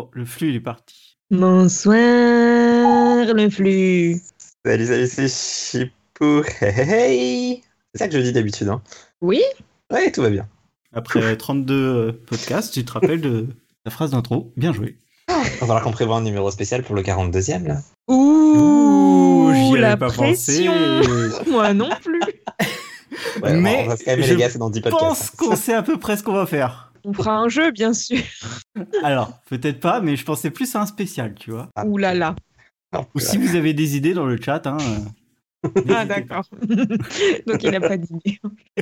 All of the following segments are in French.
Oh, le flux il est parti. Bonsoir, le flux. Salut, salut, c'est Chipou. Hey, hey. C'est ça que je dis d'habitude. Hein. Oui Ouais, tout va bien. Après 32 euh, podcasts, tu te rappelles de la phrase d'intro. Bien joué. Il va falloir qu'on prévoit un numéro spécial pour le 42e, là. Ouh, j'y la pas pression. pensé. Moi non plus. Ouais, Mais on va se calmer, je les gars, c'est dans 10 Je pense podcasts. qu'on sait à peu près ce qu'on va faire. On fera un jeu, bien sûr. Alors, peut-être pas, mais je pensais plus à un spécial, tu vois. Ouh là là. Ou si vous avez des idées dans le chat, hein. Ah d'accord. Donc il n'a pas d'idée.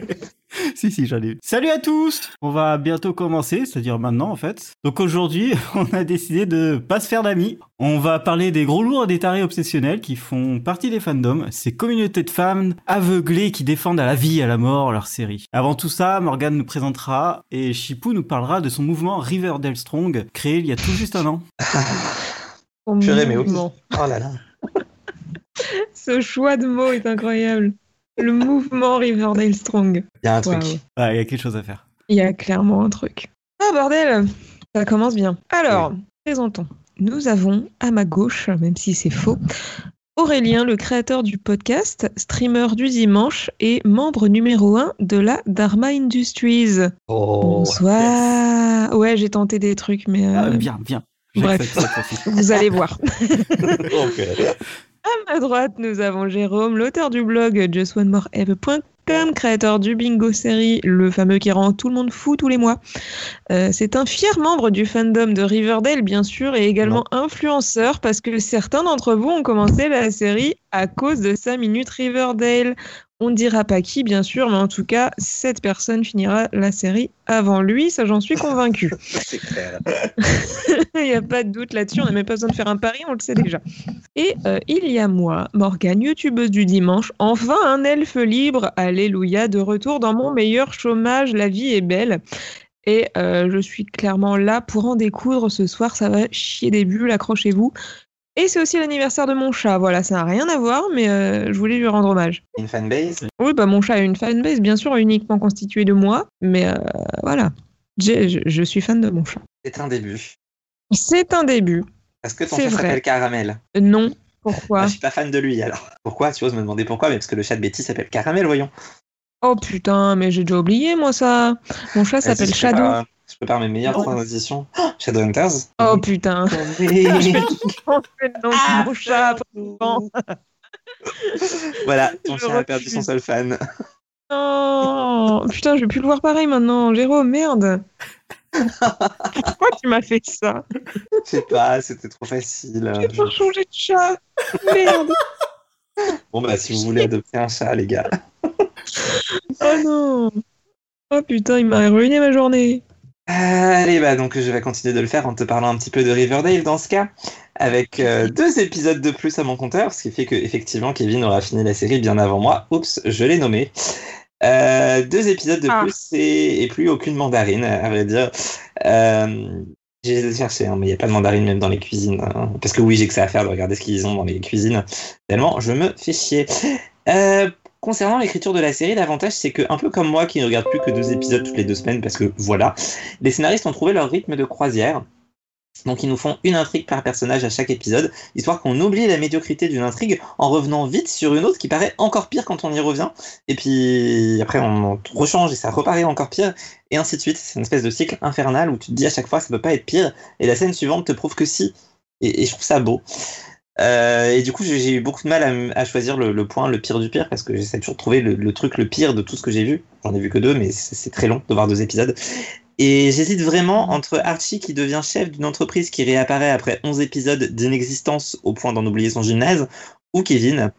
Si, si, j'en ai. Salut à tous On va bientôt commencer, c'est-à-dire maintenant en fait. Donc aujourd'hui, on a décidé de pas se faire d'amis. On va parler des gros lourds et des tarés obsessionnels qui font partie des fandoms, ces communautés de femmes aveuglées qui défendent à la vie et à la mort leur série. Avant tout ça, Morgan nous présentera et Chipou nous parlera de son mouvement Riverdale Strong, créé il y a tout juste un an. Purée, mais oui. Oh là là. Ce choix de mots est incroyable. Le mouvement Riverdale Strong. Il y a un truc. Ah, il y a quelque chose à faire. Il y a clairement un truc. Ah bordel, ça commence bien. Alors, présentons. Nous avons à ma gauche, même si c'est faux, Aurélien, le créateur du podcast, streamer du dimanche et membre numéro 1 de la Dharma Industries. Oh, Bonsoir. Ouais, j'ai tenté des trucs, mais euh, Ah, bien, bien. bref. Vous allez voir. Purée. À ma droite, nous avons Jérôme, l'auteur du blog justonemoreeve.com, créateur du bingo série, le fameux qui rend tout le monde fou tous les mois. Euh, c'est un fier membre du fandom de Riverdale, bien sûr, et également influenceur, parce que certains d'entre vous ont commencé la série à cause de sa minute Riverdale. On ne dira pas qui, bien sûr, mais en tout cas, cette personne finira la série avant lui, ça j'en suis. C'est clair. Il n'y a pas de doute là-dessus, on n'a même pas besoin de faire un pari, on le sait déjà. Et euh, il y a moi, Morgane, youtubeuse du dimanche, enfin un elfe libre, alléluia, de retour dans mon meilleur chômage, la vie est belle. Et euh, je suis clairement là pour en découdre ce soir, ça va chier des bulles, accrochez-vous. Et c'est aussi l'anniversaire de mon chat, voilà, ça n'a rien à voir, mais euh, je voulais lui rendre hommage. Une fanbase Oui, bah mon chat a une fanbase, bien sûr, uniquement constituée de moi, mais euh, voilà, je, je suis fan de mon chat. C'est un début. C'est un début. Est-ce que ton chat s'appelle Caramel? Euh, Non, Ah, pourquoi Je suis pas fan de lui alors. Pourquoi? Tu oses me demander pourquoi Mais parce que le chat de Betty s'appelle Caramel, voyons. Oh putain, mais j'ai déjà oublié moi ça. Mon chat Vas-y, s'appelle Shadow. Je prépare mes meilleures Non. transitions. Oh, Shadowhunters Oh putain. Je mon chat. Voilà, ton Je chien a perdu son seul fan. Non, putain, je vais plus le voir pareil maintenant. Jérôme, merde. Pourquoi tu m'as fait ça Je sais pas, c'était trop facile. Je vais devoir changer de chat. Merde. Bon bah si vous voulez adopter un chat, les gars. Oh non. Oh putain, il m'a ruiné ma journée. Allez, bah donc je vais continuer de le faire en te parlant un petit peu de Riverdale dans ce cas, avec euh, deux épisodes de plus à mon compteur, ce qui fait que effectivement Kevin aura fini la série bien avant moi. Oups, je l'ai nommé. Euh, deux épisodes de Ah. plus et, et plus aucune mandarine, à vrai dire. Euh, j'ai cherché, hein, mais il n'y a pas de mandarine même dans les cuisines. hein, parce que oui, j'ai que ça à faire de regarder ce qu'ils ont dans les cuisines. Tellement je me fais chier. Euh, concernant l'écriture de la série, l'avantage c'est que, un peu comme moi qui ne regarde plus que deux épisodes toutes les deux semaines, parce que voilà, les scénaristes ont trouvé leur rythme de croisière. Donc ils nous font une intrigue par personnage à chaque épisode, histoire qu'on oublie la médiocrité d'une intrigue en revenant vite sur une autre qui paraît encore pire quand on y revient. Et puis après on rechange et ça reparaît encore pire, et ainsi de suite. C'est une espèce de cycle infernal où tu te dis à chaque fois ça peut pas être pire, et la scène suivante te prouve que si. Et, et je trouve ça beau. Euh, et du coup, j'ai eu beaucoup de mal à, choisir le, point le pire du pire parce que j'essaie toujours de trouver le, le truc le pire de tout ce que j'ai vu. J'en ai vu que deux, mais c'est très long de voir deux épisodes. Et j'hésite vraiment entre Archie qui devient chef d'une entreprise qui réapparaît après 11 épisodes d'inexistence au point d'en oublier son gymnase, ou Kevin.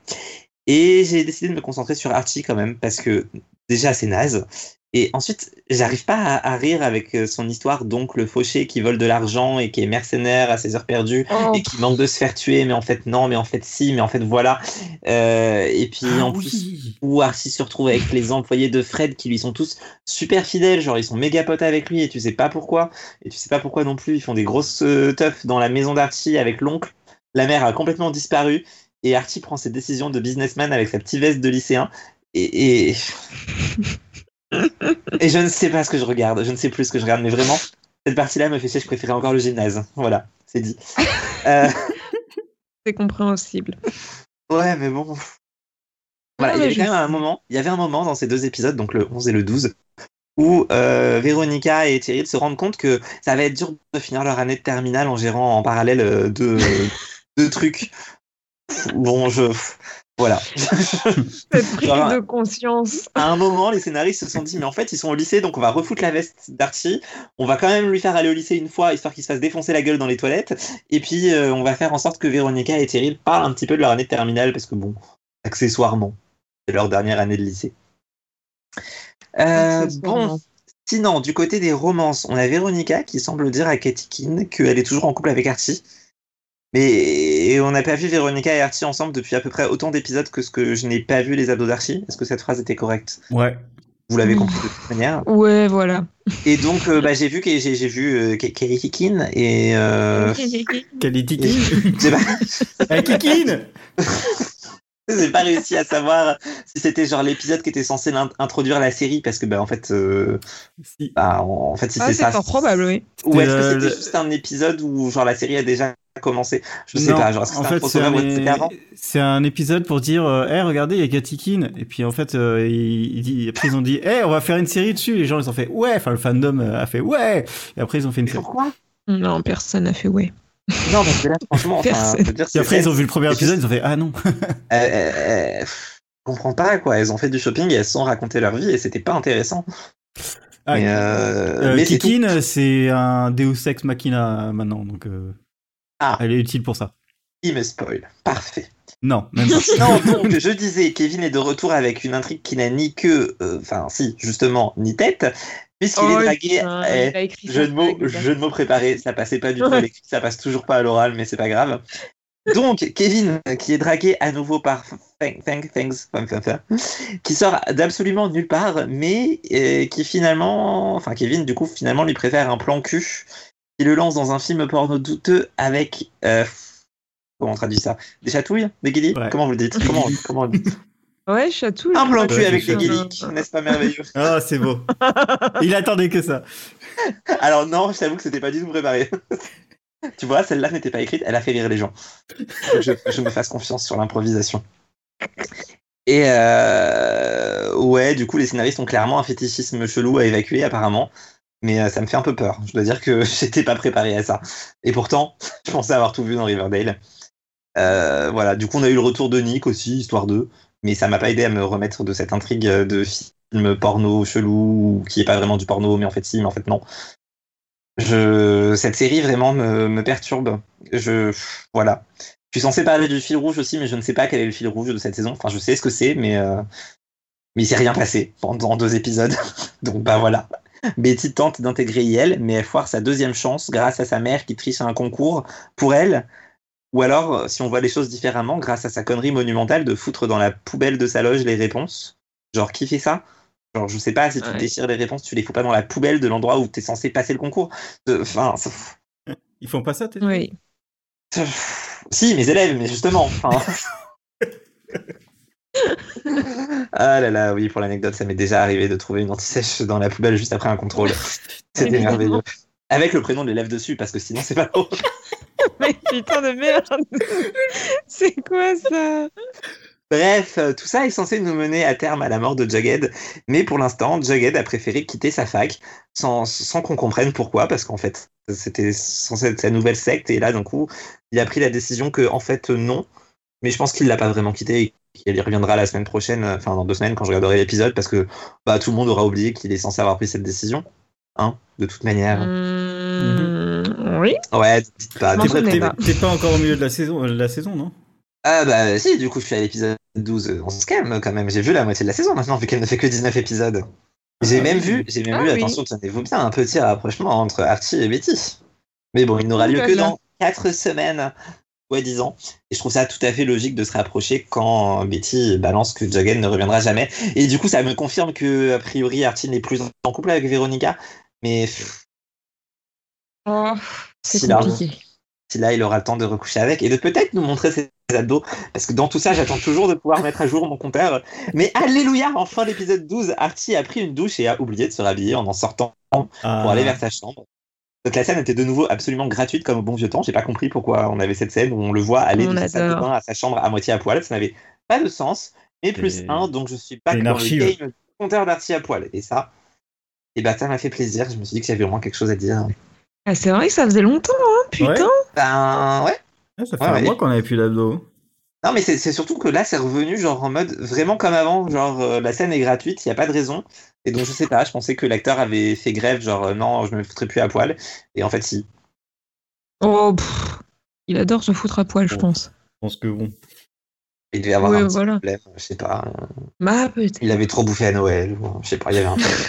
Et j'ai décidé de me concentrer sur Archie quand même parce que déjà c'est naze. Et ensuite, j'arrive pas à, à rire avec euh, son histoire d'oncle fauché qui vole de l'argent et qui est mercenaire à ses heures perdues Oh, et qui manque de se faire tuer, mais en fait non, mais en fait si, mais en fait voilà. Euh, et puis Ah en oui. plus, où Archie se retrouve avec les employés de Fred qui lui sont tous super fidèles, genre ils sont méga potes avec lui et tu sais pas pourquoi. Et tu sais pas pourquoi non plus, ils font des grosses euh, teufs dans la maison d'Archie avec l'oncle. La mère a complètement disparu et Archie prend ses décisions de businessman avec sa petite veste de lycéen. Et, et... et je ne sais pas ce que je regarde, je ne sais plus ce que je regarde, mais vraiment, cette partie-là me fait chier, je préférais encore le gymnase. Voilà, c'est dit. Euh, C'est compréhensible. Ouais, mais bon. Voilà, Non, il y avait même un moment, il y avait un moment dans ces deux épisodes, donc le 11 et le 12, où euh, Véronica et Thierry se rendent compte que ça va être dur de finir leur année de terminale en gérant en parallèle euh, deux, deux trucs. Bon, je. Voilà. Cette prise Genre, de conscience. à un moment, les scénaristes se sont dit, mais en fait, ils sont au lycée, donc on va refoutre la veste d'Archie. On va quand même lui faire aller au lycée une fois, histoire qu'il se fasse défoncer la gueule dans les toilettes. Et puis, euh, on va faire en sorte que Véronica et Thierry parlent un petit peu de leur année de terminale, parce que bon, accessoirement, c'est leur dernière année de lycée. Euh, bon, sinon, du côté des romances, on a Véronica qui semble dire à Katie Keane qu'elle est toujours en couple avec Archie. Mais on n'a pas vu Véronica et Archie ensemble depuis à peu près autant d'épisodes que ce que je n'ai pas vu les ados d'Archie. Est-ce que cette phrase était correcte? Ouais. Vous l'avez Mm. compris de toute manière. Ouais, voilà. Et donc, euh, bah, j'ai vu que j'ai j'ai vu euh, Ke- Kerry Keane et euh, Quelle est Kikine j'ai pas, Kikine j'ai pas réussi à savoir si c'était genre l'épisode qui était censé introduire la série parce que bah en fait, euh, Si. bah, en fait si Ah, c'est c'est ça, fort probable, oui. ou est-ce que C'était, juste un épisode où genre la série a déjà commencé Je sais Non, pas. Genre est-ce que en c'est un fait, c'est un, épisode pour dire euh, Hey, regardez, il y a Keane. Et puis en fait, euh, il, il dit, après ils ont dit Hey, on va faire une série dessus. Les gens ils ont fait Ouais. Enfin, le fandom euh, a fait Ouais. Et après ils ont fait une série. pourquoi Non, personne n'a fait ouais. Non, parce que là, franchement, enfin, Personne. je veux dire, Et après ils ont vu le premier épisode, ils ont fait Ah non. Euh, euh, euh, je comprends pas quoi. Elles ont fait du shopping et elles se sont raconté leur vie et c'était pas intéressant. Ah, mais euh, euh, mais c'est un Deus Ex Machina maintenant. Donc euh, Ah. elle est utile pour ça. Il me spoil. Parfait. Non, même pas. Non, donc je disais, Kevin est de retour avec une intrigue qui n'a ni queue, euh, enfin si, justement, ni tête, puisqu'il Oh, est dragué. a écrit jeu de ça, mots, le gars. jeu de mots préparé, ça passait pas du tout à l'écrit, ça passe toujours pas à l'oral, mais c'est pas grave. Donc, Kevin, qui est dragué à nouveau par Thank- Thank- Thanks, enfin, enfin, enfin, qui sort d'absolument nulle part, mais euh, qui finalement, enfin Kevin, du coup, finalement, lui préfère un plan cul, qui le lance dans un film porno douteux avec, euh, comment on traduit ça? Des chatouilles Des guilis Ouais. Comment vous le dites? Comment, comment on le dit Ouais, Chatou. Un plan cul avec c'est des ça. guilis, n'est-ce pas merveilleux? Ah, c'est beau. Il attendait que ça. Alors non, je t'avoue que c'était pas du tout préparé. tu vois, celle-là n'était pas écrite, elle a fait rire les gens. Je me fasse confiance sur l'improvisation. Et euh, ouais, du coup, les scénaristes ont clairement un fétichisme chelou à évacuer apparemment. Mais euh, ça me fait un peu peur. Je dois dire que j'étais pas préparé à ça. Et pourtant, je pensais avoir tout vu dans Riverdale. Euh, voilà, du coup, on a eu le retour de Nick aussi, histoire d'eux. Mais ça m'a pas aidé à me remettre de cette intrigue de film porno chelou, qui est pas vraiment du porno, mais en fait si, mais en fait non. Je... Cette série vraiment me, me perturbe. Je... Voilà. Je suis censé parler du fil rouge aussi, mais je ne sais pas quel est le fil rouge de cette saison. Enfin, je sais ce que c'est, mais, euh... mais il s'est rien passé pendant deux épisodes. Donc bah voilà. Betty tente d'intégrer IL, mais elle foire sa deuxième chance grâce à sa mère qui triche à un concours pour elle. Ou alors, si on voit les choses différemment, grâce à sa connerie monumentale de foutre dans la poubelle de sa loge les réponses. Genre, qui fait ça? Genre, je sais pas, si tu Ouais. déchires les réponses, tu les fous pas dans la poubelle de l'endroit où t'es censé passer le concours. Euh, Enfin, ça- Ils font pas ça, t'es Oui. si, mes élèves, mais justement. enfin. ah là là, oui, pour l'anecdote, ça m'est déjà arrivé de trouver une anti-sèche dans la poubelle juste après un contrôle. C'était merveilleux. Avec le prénom de l'élève dessus, parce que sinon, c'est pas drôle. Mais putain de merde. C'est quoi ça? Bref, euh, tout ça est censé nous mener à terme à la mort de Jughead, mais pour l'instant, Jughead a préféré quitter sa fac sans, sans qu'on comprenne pourquoi, parce qu'en fait, c'était censé être sa nouvelle secte, et là, d'un coup, il a pris la décision que, en fait, non, mais je pense qu'il l'a pas vraiment quitté et qu'il y reviendra la semaine prochaine, euh, enfin, dans deux semaines, quand je regarderai l'épisode, parce que bah, tout le monde aura oublié qu'il est censé avoir pris cette décision, hein, de toute manière. Mmh, Oui. Ouais, dites pas, t'es pas. T'es pas encore au milieu de la saison, euh, de la saison non? Ah bah si, du coup je suis à l'épisode 12, on se calme quand même, j'ai vu la moitié de la saison maintenant vu qu'elle ne fait que 19 épisodes. J'ai Ah même oui. vu, j'ai même Ah vu, oui. attention, tenez-vous bien, un petit rapprochement entre Archie et Betty. Mais bon, il n'aura lieu à que dans 4 semaines, ouais 10 ans. Et je trouve ça tout à fait logique de se rapprocher quand Betty balance que Jughead ne reviendra jamais. Et du coup ça me confirme que a priori Archie n'est plus en couple avec Véronica. Mais Oh, c'est si là, compliqué. si là il aura le temps de recoucher avec et de peut-être nous montrer ses abdos parce que dans tout ça j'attends toujours de pouvoir mettre à jour mon compteur mais alléluia en fin d'épisode 12 Archie a pris une douche et a oublié de se rhabiller en en sortant pour Ah. aller vers sa chambre Donc la scène était de nouveau absolument gratuite comme au bon vieux temps. J'ai pas compris pourquoi on avait cette scène où on le voit aller On de sa salle de adore. bain à sa chambre à moitié à poil. Ça n'avait pas de sens. Mais plus Et- un, donc je suis pas et une dans le archive. game compteur d'arty à poil. Et ça, et bah ça m'a fait plaisir. Je me suis dit qu'il y avait vraiment quelque chose à dire. Ah, c'est vrai que ça faisait longtemps, hein, putain. Ouais. Ben ouais. Ça fait Ouais, un ouais. mois qu'on avait plus d'abdos. Non, mais c'est surtout que là, c'est revenu genre en mode vraiment comme avant. Genre euh, la scène est gratuite, il y a pas de raison. Et donc je sais pas, je pensais que l'acteur avait fait grève, genre euh, non, je me foutrais plus à poil. Et en fait, si. Oh, pff, il adore se foutre à poil, je Bon. pense. Je pense que bon. Il devait avoir Ouais, un petit voilà. problème, je sais pas. Bah, peut-être. Il avait trop bouffé à Noël, ou je sais pas, il y avait un problème.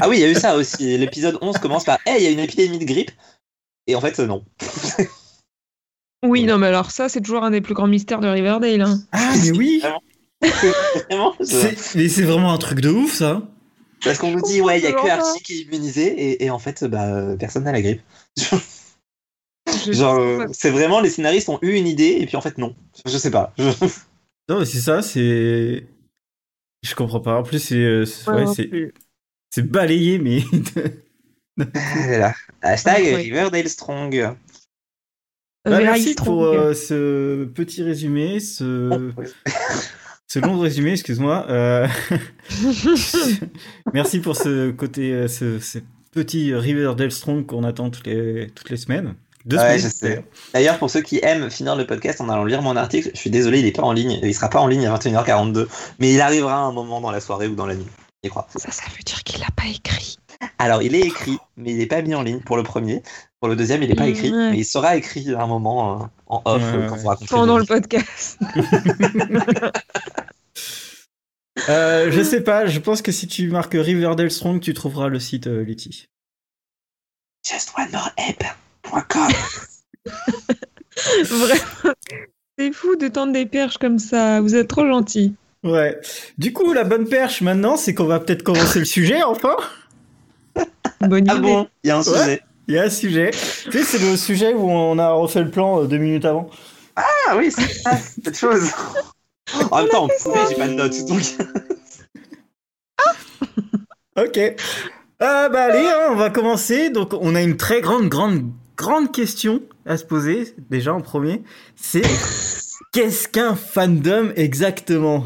Ah oui, il y a eu ça aussi. L'épisode 11 commence par Hey, il y a une épidémie de grippe. Et en fait, euh, non. Oui, non, mais alors ça, c'est toujours un des plus grands mystères de Riverdale. Hein. Ah, mais oui Vraiment je- C'est- Mais c'est vraiment un truc de ouf, ça Parce qu'on nous dit, ouais, il y a que. Archie qui est immunisé. Et, et en fait, bah, euh, personne n'a la grippe. Genre, euh, c'est vraiment, les scénaristes ont eu une idée, et puis en fait, non. Je sais pas. Je- Non, mais c'est ça, c'est. Je comprends pas. En plus, c'est. euh, c'est- Ouais, ouais, non c'est- plus. c'est balayé, mais. Voilà. Hashtag Ouais. Riverdale Strong. Bah, Very merci strong. pour euh, ce petit résumé, ce, ce long résumé, excuse-moi. Euh, merci pour ce côté, euh, ce, ce petit Riverdale Strong qu'on attend toutes les, toutes les semaines. Deux Ouais, semaines. je sais. D'ailleurs, pour ceux qui aiment finir le podcast en allant lire mon article, je suis désolé, il est pas en ligne. Il sera pas en ligne à 21h42, mais il arrivera à un moment dans la soirée ou dans la nuit. J'y crois. Ça, ça veut dire qu'il l'a pas écrit. Alors, il est écrit, mais il n'est pas mis en ligne pour le premier. Pour le deuxième, il n'est pas écrit, Ouais. mais il sera écrit à un moment euh, en off Ouais, quand ouais. Pendant le podcast. Euh, je sais pas, je pense que si tu marques Riverdale Strong, tu trouveras le site euh, Letty. Just one more app.com. Vraiment. C'est fou de tendre des perches comme ça. Vous êtes trop gentils. Ouais. Du coup, la bonne perche maintenant, c'est qu'on va peut-être commencer le sujet enfin. Bonne Ah idée. bon? Il y a un Ouais. sujet. Il y a un sujet. Tu sais, c'est le sujet où on a refait le plan euh, deux minutes avant. Ah oui, c'est ça, cette chose. En même temps, on pouvait, j'ai pas de notes. Donc... Ok. Euh, bah allez, hein, on va commencer. Donc on a une très grande, grande, grande question à se poser déjà en premier. C'est qu'est-ce qu'un fandom exactement?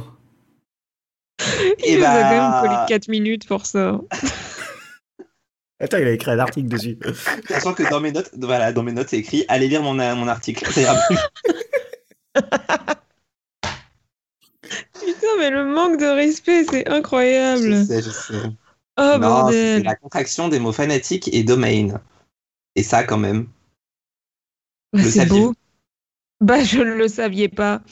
Il Eh nous a bah- quand même collé 4 minutes pour ça. Attends, il a écrit un article dessus. Sachant que dans mes notes, voilà, dans mes notes, c'est écrit allez lire mon, mon article. Ça ira plus. Putain, mais le manque de respect, c'est je incroyable. sais, je sais. Oh non, c'est bordel. la contraction des mots fanatique et domain. Et ça, quand même. Bah, le c'est saviez-vous beau. Bah, je ne le saviez pas.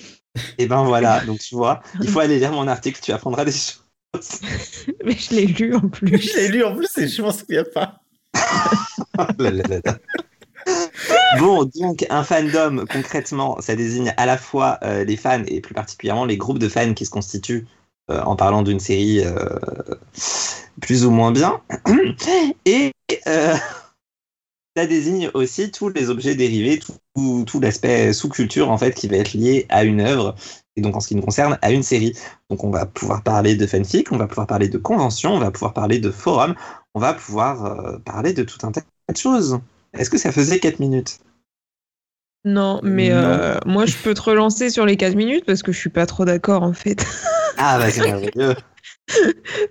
Et ben voilà, donc tu vois, il faut aller lire mon article, tu apprendras des choses. Mais je l'ai lu en plus. Je l'ai lu en plus et je m'en souviens pas. Là, là, là. Bon, donc un fandom, concrètement, ça désigne à la fois euh, les fans et plus particulièrement les groupes de fans qui se constituent euh, en parlant d'une série euh, plus ou moins bien. Et euh, ça désigne aussi tous les objets dérivés, tout, tout l'aspect sous-culture en fait qui va être lié à une œuvre et donc en ce qui nous concerne à une série. Donc on va pouvoir parler de fanfic, on va pouvoir parler de conventions, on va pouvoir parler de forums, on va pouvoir euh, parler de tout un tas de choses. Est-ce que ça faisait 4 minutes? Non, mais Non. euh, moi, je peux te relancer sur les 4 minutes parce que je suis pas trop d'accord en fait. Ah bah c'est merveilleux.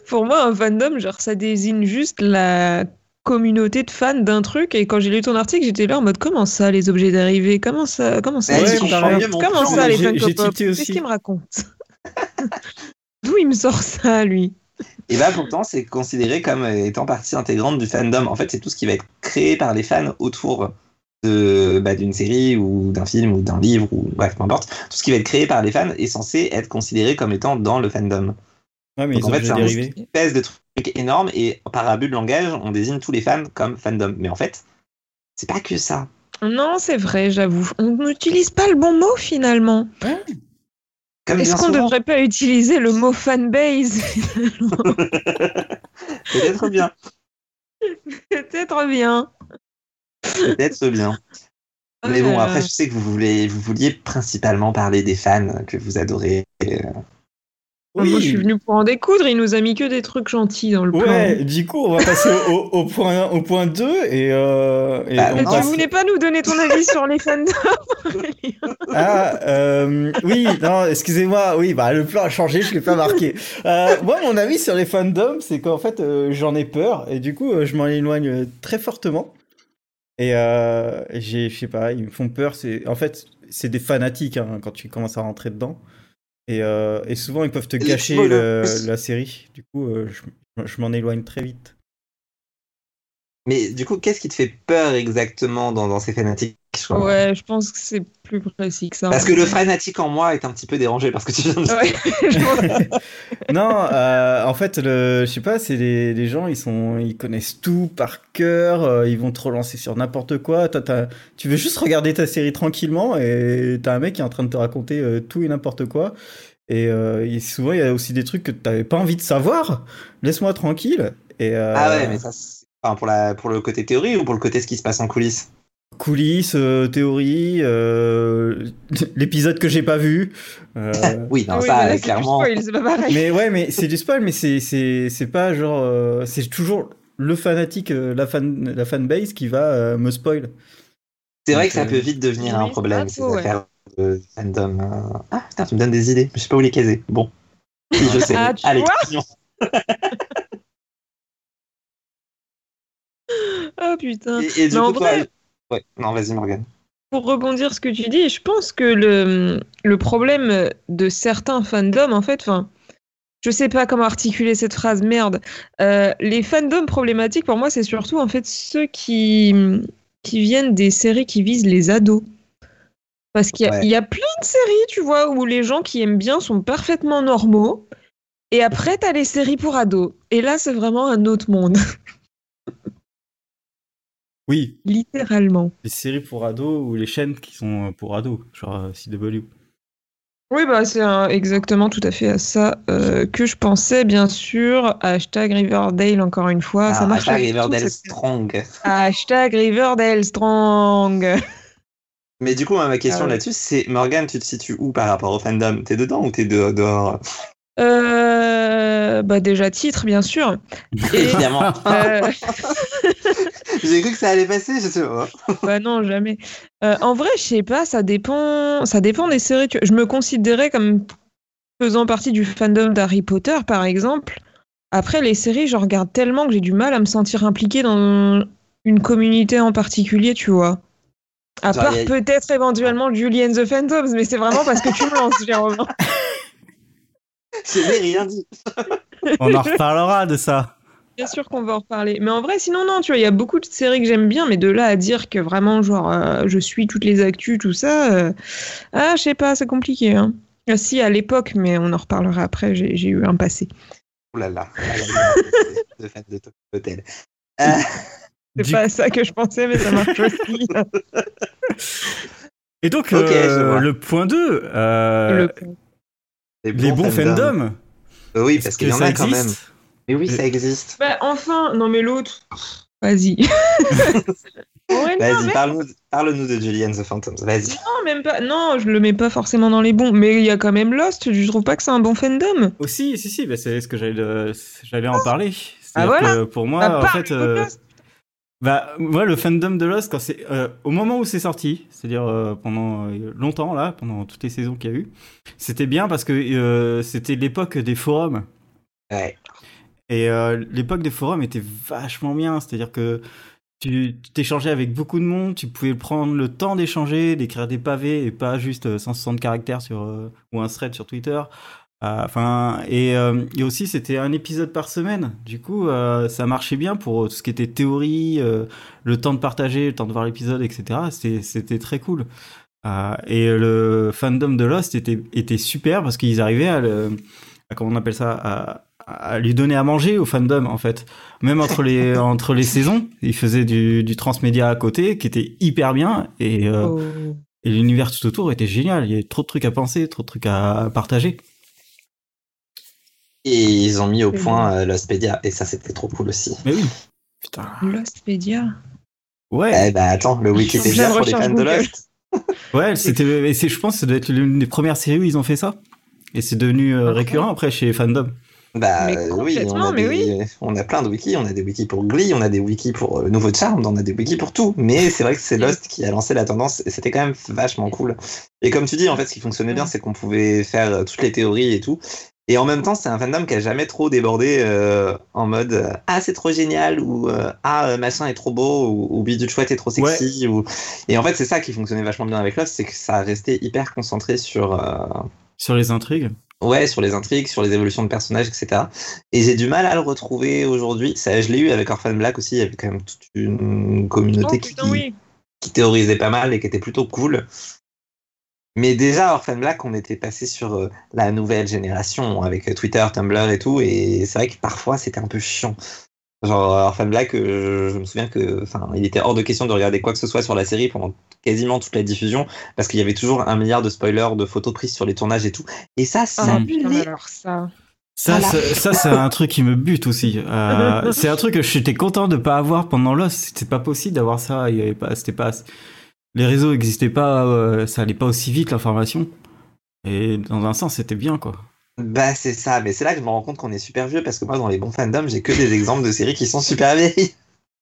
Pour moi, un fandom, genre, ça désigne juste la communauté de fans d'un truc. Et quand j'ai lu ton article, j'étais là en mode comment ça, les objets dérivés Comment ça Comment ça, Ouais, les Comment ça, les Funko Pop Qu'est-ce qu'il me raconte D'où il me sort ça, lui Et bah pourtant c'est considéré comme étant partie intégrante du fandom. En fait c'est tout ce qui va être créé par les fans autour de bah, d'une série ou d'un film ou d'un livre ou bref peu importe. Tout ce qui va être créé par les fans est censé être considéré comme étant dans le fandom. Ouais, mais Donc, ils en ont fait, c'est un espèce de truc énorme et par abus de langage on désigne tous les fans comme fandom. Mais en fait c'est pas que ça. Non, c'est vrai, j'avoue. On n'utilise pas le bon mot finalement. Est-ce qu'on souvent, devrait pas utiliser le mot fanbase peut-être bien, Peut-être bien. peut-être bien. Mais bon, après, je sais que vous, voulez, vous vouliez principalement parler des fans que vous adorez. Euh, Moi, je suis venu pour en découdre, il nous a mis que des trucs gentils dans le plan. Ouais, du coup, on va passer au, au point, au point 2 et, euh, et Bah, on Mais passe- tu voulais pas nous donner ton avis sur les fandoms Ah, euh, oui, non, excusez-moi, oui, bah, le plan a changé, je l'ai pas marqué. Euh, moi, mon avis sur les fandoms, c'est qu'en fait, euh, j'en ai peur, et du coup, euh, je m'en éloigne très fortement. Et euh, j'ai, je sais pas, ils me font peur, c'est, en fait, c'est des fanatiques, hein, quand tu commences à rentrer dedans. Et, euh, et souvent, ils peuvent te gâcher le- la série. Du coup, euh, je, je m'en éloigne très vite. Mais du coup, qu'est-ce qui te fait peur exactement dans, dans ces fanatiques je Ouais, je pense que c'est plus précis que ça. Parce que le fanatique en moi est un petit peu dérangé parce que tu viens de dire. Ouais, Non, euh, en fait, le, je sais pas, c'est les, les gens, ils sont, ils connaissent tout par cœur, euh, ils vont te relancer sur n'importe quoi. Toi, t'as- tu veux juste regarder ta série tranquillement et t'as un mec qui est en train de te raconter euh, tout et n'importe quoi. Et, euh, et souvent, il y a aussi des trucs que t'avais pas envie de savoir. Laisse-moi tranquille. Et, euh, Ah ouais, mais ça, enfin, pour, la, pour le côté théorie ou pour le côté ce qui se passe en coulisses coulisses, euh, théories, euh, l'épisode que j'ai pas vu. euh, Oui, non, Ah oui, ça, mais là, euh, c'est du clairement. spoil, c'est pas pareil. Mais ouais, mais c'est du spoil, mais c'est c'est c'est pas genre euh, c'est toujours le fanatique, euh, la fan la fanbase qui va euh, me spoil. C'est vrai que ça peut vite devenir oui, un problème, ces ouais. affaires de fandom. Ah putain, tu me donnes des idées, je sais pas où les caser. Bon. Oui, je sais. Ah, tu Allez, vois Oh putain. Et, et du Mais coup, en toi. Ouais, non, vas-y, Morgane. Pour rebondir ce que tu dis, je pense que le, le problème de certains fandoms, en fait, enfin, je sais pas comment articuler cette phrase, merde. Euh, les fandoms problématiques, pour moi, c'est surtout en fait ceux qui, qui viennent des séries qui visent les ados. Parce qu'il y, Ouais. y a plein de séries, tu vois, où les gens qui aiment bien sont parfaitement normaux. Et après, t'as les séries pour ados. Et là, c'est vraiment un autre monde, Oui, littéralement. les séries pour ados ou les chaînes qui sont euh, pour ados, genre euh, CW. Oui, bah, c'est exactement tout à fait à ça euh, que je pensais, bien sûr. Hashtag Riverdale, encore une fois. Ah, ça marche hashtag Riverdale Strong. Hashtag Riverdale Strong. Mais du coup, ma question Ah ouais. là-dessus, c'est Morgane, tu te situes où par rapport au fandom? T'es dedans ou t'es de- dehors? Euh, bah, déjà, titre, bien sûr. Évidemment. euh, J'ai cru que ça allait passer, je sais pas. bah non, jamais. Euh, en vrai, je sais pas, ça dépend, ça dépend des séries. Je me considérais comme faisant partie du fandom d'Harry Potter, par exemple. Après, les séries, je regarde tellement que j'ai du mal à me sentir impliquée dans une communauté en particulier, tu vois. À Genre, part a- peut-être éventuellement Julie and the Phantoms, mais c'est vraiment parce que tu me lances, Jérôme. Je n'ai rien dit. On en reparlera de ça. Bien sûr qu'on va en reparler. Mais en vrai, sinon, non, tu vois, il y a beaucoup de séries que j'aime bien, mais de là à dire que vraiment, genre, euh, je suis toutes les actus, tout ça, euh, ah, je sais pas, c'est compliqué. Hein. Ah, si, à l'époque, mais on en reparlera après, j'ai eu un passé. Oh là là. Ah De fan de Tokyo Hotel. Euh, C'est Du- pas ça que je pensais, mais ça marche aussi. Et donc euh, le point 2, Le- les bons fandoms. Euh, Oui, parce qu'il y en a quand même. Mais oui, ça existe. Bah, enfin, non, mais l'autre. Vas-y. Ouais, Vas-y, mais- parle-nous parle-nous de Julie and the Phantoms. Vas-y. non, même pas. Non, je le mets pas forcément dans les bons. Mais il y a quand même Lost. Je trouve pas que c'est un bon fandom? Aussi, si, si, bah, c'est ce que j'allais euh, j'allais en parler. Ah, voilà. que pour moi, Bah, en fait, euh, Lost? Bah, moi, le fandom de Lost, quand c'est euh, au moment où c'est sorti, c'est-à-dire euh, pendant euh, longtemps là, pendant toutes les saisons qu'il y a eu, c'était bien parce que c'était l'époque des forums. Ouais. Et l'époque des forums était vachement bien, c'est-à-dire que tu t'échangeais avec beaucoup de monde, tu pouvais prendre le temps d'échanger, d'écrire des pavés et pas juste euh, 160 caractères sur ou un thread sur Twitter. Euh, Enfin et, euh, et aussi c'était un épisode par semaine. Du coup euh, ça marchait bien pour tout ce qui était théorie, le temps de partager, le temps de voir l'épisode, etc. C'était très cool. Et le fandom de Lost était était super parce qu'ils arrivaient à le à, comment on appelle ça à, à lui donner à manger au fandom en fait même entre les entre les saisons il faisait du, du transmédia à côté qui était hyper bien et, Oh. et l'univers tout autour était génial il y avait trop de trucs à penser trop de trucs à partager Et ils ont mis au point euh, Lostpedia, et ça, c'était trop cool aussi. mais oui putain Lostpedia. ouais Eh bah attends, le Wikipédia pleine pour les fans de. Lost. ouais c'était je pense que ça doit être l'une des premières séries où ils ont fait ça Et c'est devenu euh, récurrent après chez Fandom. Bah Mais euh, oui, on complètement, a, mais des- oui. on a plein de wikis, on a des wikis pour Glee, on a des wikis pour euh, Nouveau Charmed, on a des wikis pour tout. Mais c'est vrai que c'est Lost qui a lancé la tendance et c'était quand même vachement cool. Et comme tu dis, en fait, ce qui fonctionnait bien, c'est qu'on pouvait faire toutes les théories et tout. Et en même temps, c'est un fandom qui a jamais trop débordé euh, en mode euh, ah c'est trop génial ou euh, ah machin est trop beau ou, ou bidule chouette est trop sexy ou et en fait c'est ça qui fonctionnait vachement bien avec Lost, c'est que ça restait hyper concentré sur euh, Sur les intrigues. Ouais, sur les intrigues, sur les évolutions de personnages, etc. Et j'ai du mal à le retrouver aujourd'hui. Ça, je l'ai eu avec Orphan Black aussi. Il y avait quand même toute une communauté Oh, qui, oui. qui théorisait pas mal et qui était plutôt cool. Mais déjà, Orphan Black, on était passé sur euh, la nouvelle génération avec euh, Twitter, Tumblr et tout. Et c'est vrai que parfois, c'était un peu chiant. Genre, Orphan Black, euh, je me souviens que, enfin, il était hors de question de regarder quoi que ce soit sur la série pendant quasiment toute la diffusion parce qu'il y avait toujours un milliard de spoilers, de photos prises sur les tournages et tout. Et ça, ça putain, alors ça. Ça, Voilà. ça, ça, c'est un truc qui me bute aussi. Euh, c'est un truc que j'étais content de pas avoir pendant Lost. C'était pas possible d'avoir ça. Il y avait pas, c'était pas, les réseaux n'existaient pas. euh, ça allait pas aussi vite l'information. Et dans un sens, c'était bien quoi. Bah c'est ça, mais c'est là que je me rends compte qu'on est super vieux parce que moi dans les bons fandoms j'ai que des exemples de séries qui sont super vieilles.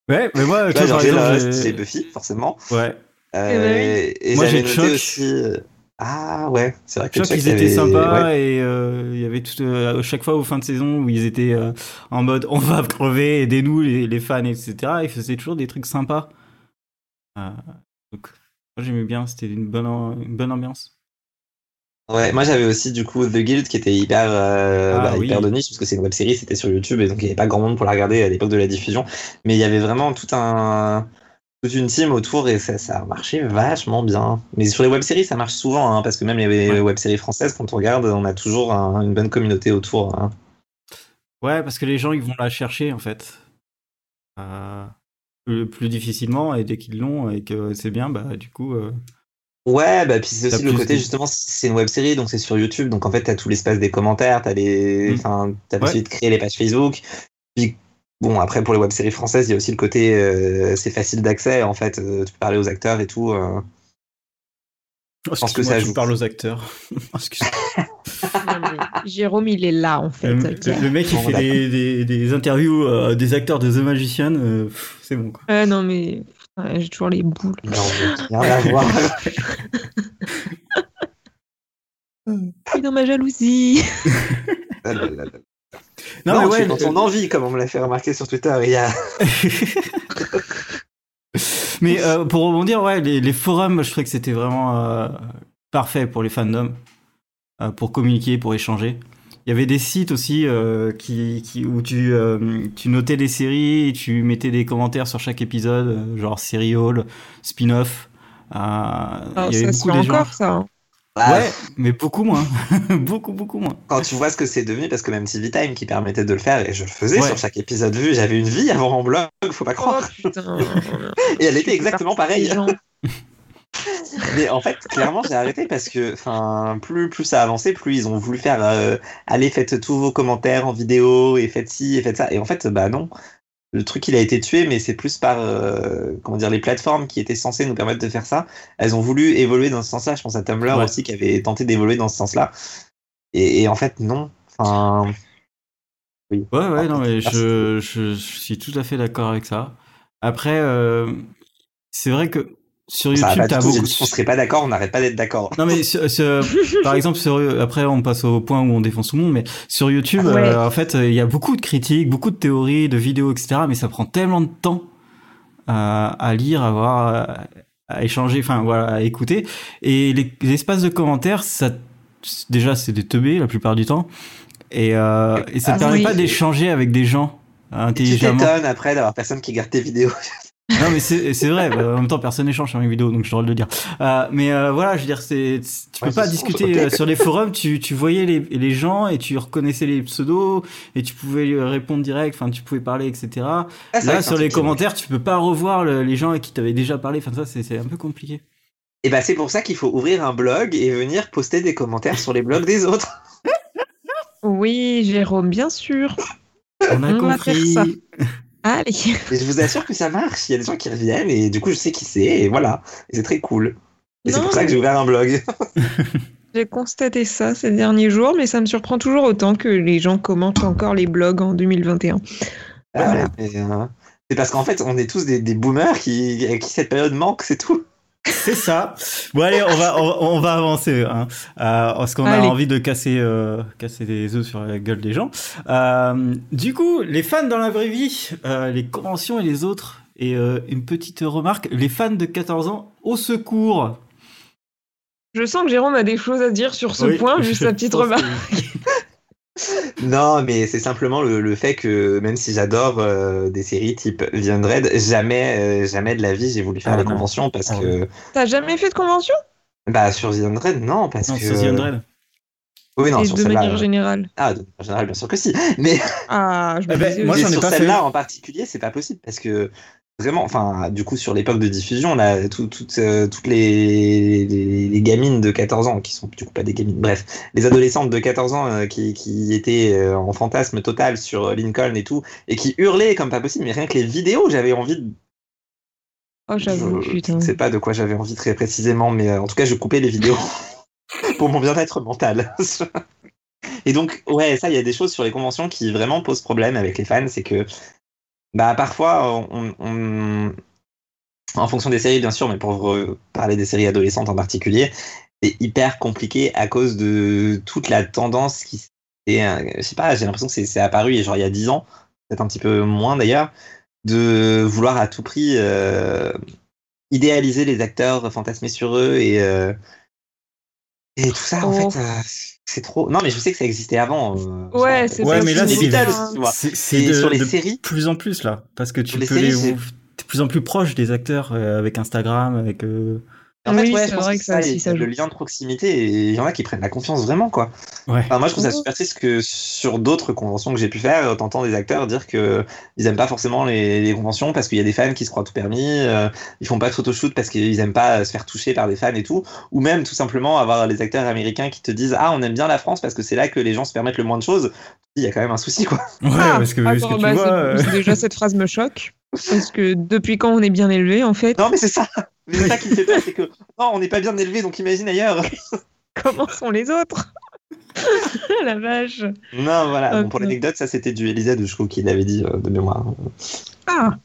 Ouais, mais moi, toi, j'ai Lost, j'ai- Buffy forcément. ouais. Euh, Eh ben Et Moi, j'ai aussi. euh, Ah ouais, c'est vrai que Je crois Chuck, qu'ils étaient avait- sympas ouais. et euh, il y avait tout, euh, à chaque fois aux fins de saison où ils étaient euh, en mode on va crever, aidez-nous les, les fans, etc. Ils faisaient toujours des trucs sympas. Donc, moi j'aimais bien, c'était une bonne, une bonne ambiance. Ouais, moi j'avais aussi du coup The Guild qui était hyper, euh, Ah bah, oui. hyper de niche parce que c'est une web série, c'était sur YouTube et donc il n'y avait pas grand monde pour la regarder à l'époque de la diffusion. Mais il y avait vraiment tout un, toute une team autour et ça, ça marchait vachement bien. Mais sur les web séries, ça marche souvent hein, parce que même les Ouais. web séries françaises, quand on regarde, on a toujours un- une bonne communauté autour. hein. Ouais, parce que les gens ils vont la chercher en fait. Euh, plus, plus difficilement et dès qu'ils l'ont et que c'est bien, bah du coup. euh, Ouais, bah puis c'est aussi le côté de- justement, c'est une web série donc c'est sur YouTube donc en fait t'as tout l'espace des commentaires, t'as les, Mm. enfin t'as Ouais. possibilité de créer les pages Facebook. Puis bon après pour les web séries françaises il y a aussi le côté euh, c'est facile d'accès en fait, euh, tu peux parler aux acteurs et tout. Euh. pense que ça joue. parle aux acteurs. Excuse-moi. Non, mais Jérôme, il est là, en fait. le, mec il Bon, fait des, des, des interviews euh, des acteurs de The Magician, euh, c'est bon quoi. Ah non, mais j'ai toujours les boules. Non, mais rien à voir. Je suis dans ma jalousie. Ah. Non, Non, mais ouais, dans ton envie comme on me l'a fait remarquer sur Twitter il y a. Mais euh, pour rebondir, ouais, les, les forums, je trouvais que c'était vraiment euh, parfait pour les fandoms, euh, pour communiquer, pour échanger. Il y avait des sites aussi qui, qui, où tu, tu notais des séries et tu mettais des commentaires sur chaque épisode, genre Serial, spin-off. Ah, il y avait beaucoup gens. encore, ça. hein. Ouais, mais beaucoup moins. beaucoup, beaucoup moins. Quand tu vois ce que c'est devenu, parce que même TV Time qui permettait de le faire, et je le faisais Ouais. sur chaque épisode vu, j'avais une vie avant en blog, faut pas Oh croire. putain. Et elle était exactement pareille. Mais en fait, clairement, j'ai arrêté parce que, enfin, plus, plus ça avançait, plus ils ont voulu faire, euh, allez, faites tous vos commentaires en vidéo, et faites ci, et faites ça. Et en fait, bah non. Le truc, il a été tué, mais c'est plus par, euh, comment dire, les plateformes qui étaient censées nous permettre de faire ça. Elles ont voulu évoluer dans ce sens-là. Je pense à Tumblr Ouais. aussi qui avait tenté d'évoluer dans ce sens-là. Et, et en fait, non. Enfin, oui. Ouais, ouais, non, mais je, je, je suis tout à fait d'accord avec ça. Après, euh, c'est vrai que sur va YouTube, pas t'as beaucoup. qu'on serait pas d'accord, on n'arrête pas d'être d'accord. Non mais sur- sur- par exemple sur après on passe au point où on défonce tout le monde mais sur YouTube Ouais. euh, en fait il y a beaucoup de critiques beaucoup de théories de vidéos etc mais ça prend tellement de temps à, à lire à voir à, échanger enfin voilà à écouter et les, les espaces de commentaires ça déjà c'est des teubés la plupart du temps et, euh, et ça Ah, te permet oui. pas d'échanger avec des gens euh, Tu t'étonnes après d'avoir personne qui garde tes vidéos. non mais c'est vrai. Bah, en même temps personne n'échange sur mes vidéos donc je dois le dire. Euh, mais euh, voilà je veux dire c'est tu peux Ouais, pas c'est- discuter euh, sur les forums. Tu, tu voyais les, les gens et tu reconnaissais les pseudos et tu pouvais répondre direct. Enfin tu pouvais parler etc Ah, là sur les commentaires tu peux pas revoir le- les gens à qui t'avais déjà parlé. Enfin ça c'est un peu compliqué. Et bah c'est pour ça qu'il faut ouvrir un blog et venir poster des commentaires sur les blogs des autres. Oui, Jérôme, bien sûr. on a On va faire compris ça. Allez. Et je vous assure que ça marche. Il y a des gens qui reviennent et du coup je sais qui c'est et voilà. Et c'est très cool. Et c'est pour ça que j'ai ouvert un blog. J'ai constaté ça ces derniers jours, mais ça me surprend toujours autant que les gens commentent encore les blogs en 2021. Ah Voilà. mais, euh, c'est parce qu'en fait, on est tous des, des boomers qui, à qui cette période manque, c'est tout. C'est ça. Bon allez, on va on, on va avancer hein, euh, parce qu'on a envie de casser euh, casser des œufs sur la gueule des gens. Euh, du coup, les fans dans la vraie vie, euh, les conventions et les autres. Et euh, une petite remarque, les fans de 14 ans, au secours. Je sens que Jérôme a des choses à dire sur ce Oui, point, juste sa petite remarque. que- Non, mais c'est simplement le, le fait que même si j'adore euh, des séries type The Undread, jamais, euh, jamais de la vie j'ai voulu faire Ah, les non. conventions parce Ah, que T'as jamais fait de convention? Bah sur The Undread non parce Non, que c'est The Undread. oui non Et sur de manière euh, générale. ah de manière générale bien sûr que si mais Ah, je me Eh ben, disais moi. Mais sur celle-là en particulier, c'est pas possible parce que vraiment, enfin, du coup, sur l'époque de diffusion, là, tout- toutes, euh, toutes les, les, les gamines de 14 ans, qui sont du coup pas des gamines, bref, les adolescentes de 14 ans euh, qui, qui étaient euh, en fantasme total sur Lincoln et tout, et qui hurlaient comme pas possible, mais rien que les vidéos, j'avais envie de. Oh, j'avoue, je, je putain. ne sais pas de quoi j'avais envie très précisément, mais en tout cas, je coupais les vidéos pour mon bien-être mental. Et donc, ouais, ça, il y a des choses sur les conventions qui vraiment posent problème avec les fans, c'est que, bah, parfois, on, on- en fonction des séries, bien sûr, mais pour parler des séries adolescentes en particulier, c'est hyper compliqué à cause de toute la tendance qui s'est, euh, je sais pas, j'ai l'impression que c'est apparu, et genre, il y a 10 ans, peut-être un petit peu moins d'ailleurs, de vouloir à tout prix euh, idéaliser les acteurs, fantasmer sur eux et euh, et tout ça en Oh. fait euh, c'est trop non mais je sais que ça existait avant euh, Ouais, genre, c'est Ouais, ça, mais là, c'est c'est inévitable ça. aussi, tu vois. C'est c'est Et de, sur les de séries plus en plus là, parce que tu les peux séries, les de plus en plus proche des acteurs euh, avec Instagram, avec. euh, en fait ouais c'est je pense vrai que que ça, le lien de proximité et il y en a qui prennent la confiance vraiment quoi Ouais. Enfin, moi, je trouve ça super triste que sur d'autres conventions que j'ai pu faire, t'entends des acteurs dire que ils aiment pas forcément les, les conventions parce qu'il y a des fans qui se croient tout permis, euh, ils font pas de photoshoot parce qu'ils aiment pas se faire toucher par des fans et tout, ou même tout simplement avoir les acteurs américains qui te disent ah on aime bien la France parce que c'est là que les gens se permettent le moins de choses. Il y a quand même un souci quoi. Ouais, Ah, parce que, parce que attends, tu bah, vois. euh, déjà cette phrase me choque. Parce que depuis quand on est bien élevé, en fait, Non mais c'est ça, Mais c'est ça qui me fait peur, c'est que non on n'est pas bien élevé donc imagine ailleurs. comment sont les autres La vache. Non voilà, bon, pour l'anecdote ça c'était du Elisa de Chou qui l'avait dit euh, de mémoire. Ah,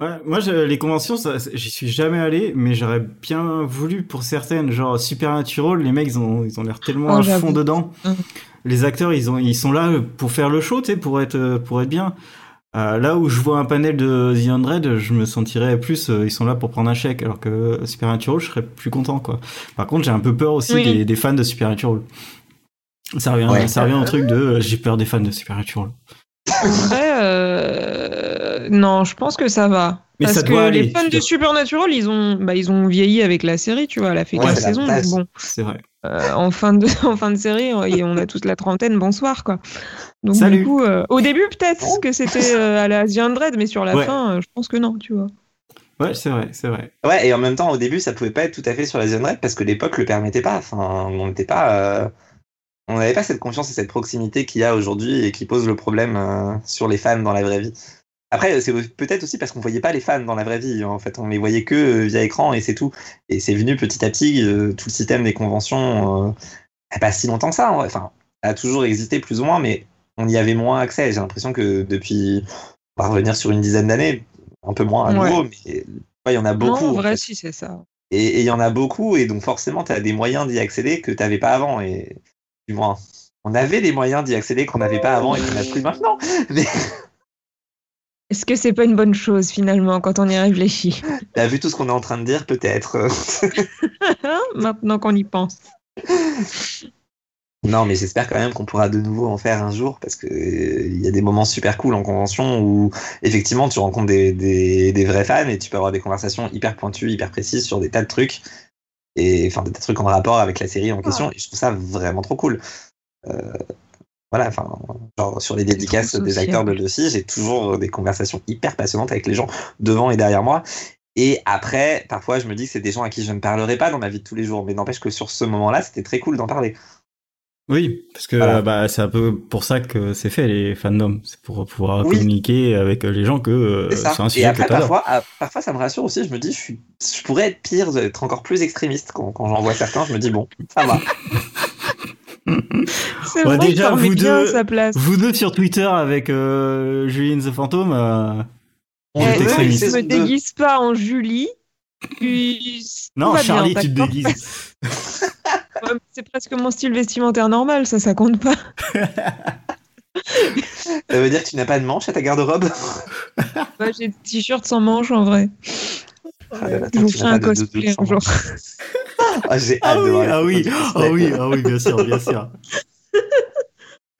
Ouais, moi, je- les conventions, j'y suis jamais allé, mais j'aurais bien voulu pour certaines, genre Supernatural, les mecs, ils ont, ils ont l'air tellement Oh, à fond dedans. Mhm. Les acteurs, ils ont, ils sont là pour faire le show, tu sais, pour être, euh, pour être bien. Euh, là où je vois un panel de The Undread, je me sentirais plus, euh, ils sont là pour prendre un chèque, alors que Supernatural, je serais plus content, quoi. Par contre, j'ai un peu peur aussi Oui. des, des fans de Supernatural. Ça revient, Ouais. ça revient au truc de, euh, j'ai peur des fans de Supernatural. euh, non, je pense que ça va. Mais Parce ça que les fans de Supernatural, ils ont, bah, ils ont vieilli avec la série, tu vois, elle a fait Ouais, saisons. donc bon, C'est vrai. Euh, en, fin de, en fin de série, on- et on a tous la trentaine, bonsoir, quoi. Donc Salut. du coup, euh, au début, peut-être que c'était euh, à la The Undread, mais sur la Ouais. fin, euh, je pense que non, tu vois. Ouais, c'est vrai, c'est vrai. Ouais, et en même temps, au début, ça pouvait pas être tout à fait sur la zone red parce que l'époque le permettait pas. Enfin, on n'était pas, euh, on n'avait pas cette confiance et cette proximité qu'il y a aujourd'hui et qui pose le problème euh, sur les fans dans la vraie vie. Après, c'est peut-être aussi parce qu'on voyait pas les fans dans la vraie vie. En fait, on les voyait que euh, via écran et c'est tout. Et c'est venu petit à petit euh, tout le système des conventions. Euh, pas si longtemps que ça. Enfin, ça a toujours existé plus ou moins, mais on y avait moins accès. J'ai l'impression que depuis, on va revenir sur une dizaine d'années, un peu moins à Ouais. nouveau, mais ouais, il y en a beaucoup. non, en en vrai, fait. si, c'est ça. Et et il y en a beaucoup, et donc forcément, tu as des moyens d'y accéder que tu n'avais pas avant. Et du moins, on avait des moyens d'y accéder qu'on n'avait pas avant et qu'on n'a plus maintenant. Mais Est-ce que c'est pas une bonne chose finalement quand on y réfléchit? T'as vu tout ce qu'on est en train de dire, peut-être? Maintenant qu'on y pense. non, mais j'espère quand même qu'on pourra de nouveau en faire un jour parce que euh, il y a des moments super cool en convention où effectivement tu rencontres des, des, des vrais fans et tu peux avoir des conversations hyper pointues, hyper précises sur des tas de trucs. Et enfin, des tas de trucs en rapport avec la série en question. Et je trouve ça vraiment trop cool. Euh, voilà, enfin, genre sur les dédicaces des acteurs de sociable. Lucy, j'ai toujours des conversations hyper passionnantes avec les gens devant et derrière moi. Et après, parfois, je me dis que c'est des gens à qui je ne parlerai pas dans ma vie de tous les jours. Mais n'empêche que sur ce moment-là, c'était très cool d'en parler. Oui, parce que Voilà. bah, c'est un peu pour ça que c'est fait les fandoms, c'est pour pouvoir Oui. communiquer avec les gens que euh, C'est un Et sujet après, que t'adores. parfois, ah, parfois, ça me rassure aussi. Je me dis, je, suis, je pourrais être pire, être encore plus extrémiste quand, quand j'en vois certains. Je me dis, bon, ça va. C'est vrai déjà, vous bien deux- sa place. Vous deux sur Twitter avec euh, Julian the Phantom, euh, On est extrémiste. je me déguise pas en Julie. puis non, bien, Charlie, tu te déguises. Ouais, C'est presque mon style vestimentaire normal, ça, ça compte pas. Ça veut dire que tu n'as pas de manche à ta garde-robe Moi, j'ai des t-shirts sans manches en vrai. Ah là là, Je vous ferai un cosplay un jour. Ah, J'ai Ah hâte de oui, ah oui, ah oui, ah oui, bien sûr, bien sûr.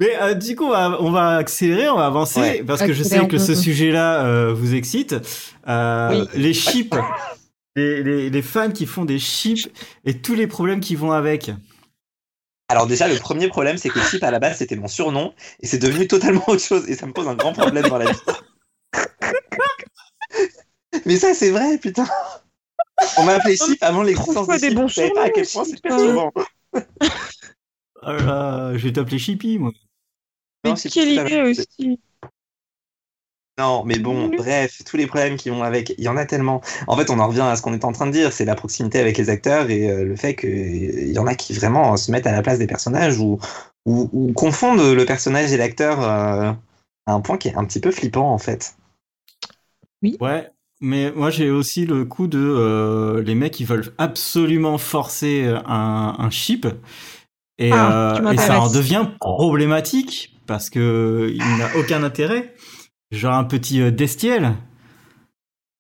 Mais euh, du coup, on va, on va accélérer, on va avancer, Ouais. parce que je sais que ce sujet-là euh, vous excite. Euh, Oui. Les chips, les, les, les fans qui font des chips et tous les problèmes qui vont avec. Alors déjà, le premier problème, c'est que Chip, à la base, c'était mon surnom, et c'est devenu totalement autre chose, et ça me pose un grand problème dans la vie. Mais ça, c'est vrai, putain On m'a appelé Chip avant l'existence des Chip, bons je savais pas à quel point c'est perturbant. Oh là je vais t'appeler Chippy, moi. Mais Non, quelle idée aussi. Non, mais bon, Oui. bref, tous les problèmes qui vont avec, il y en a tellement. En fait, on en revient à ce qu'on est en train de dire, c'est la proximité avec les acteurs et euh, le fait qu'il y en a qui vraiment se mettent à la place des personnages ou, ou, ou confondent le personnage et l'acteur euh, à un point qui est un petit peu flippant, en fait. Ouais, mais moi j'ai aussi le coup de euh, les mecs qui veulent absolument forcer un, un chip et, Ah, euh, et ça en devient problématique parce que il n'a aucun intérêt. Genre un petit euh, Destiel.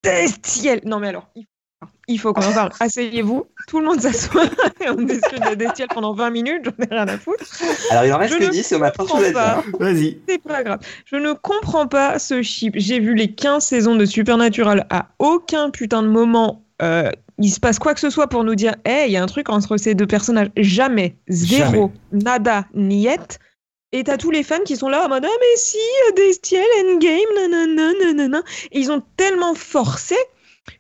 Destiel Non mais alors, il faut, il faut qu'on en parle. Asseyez-vous, tout le monde s'assoit et on discute de Destiel pendant 20 minutes, j'en ai rien à foutre. Alors, il en reste Je que ne 10 et on a plein de choses à comprends dire. pas. Vas-y. C'est pas grave. Je ne comprends pas ce chip. J'ai vu les 15 saisons de Supernatural. À aucun putain de moment, euh, il se passe quoi que ce soit pour nous dire Hey, il y a un truc entre ces deux personnages. Jamais. Zéro. Nada. Niet. Et t'as tous les fans qui sont là en mode Ah, mais si, euh, Destiel, Endgame, nanana, nanana. Et ils ont tellement forcé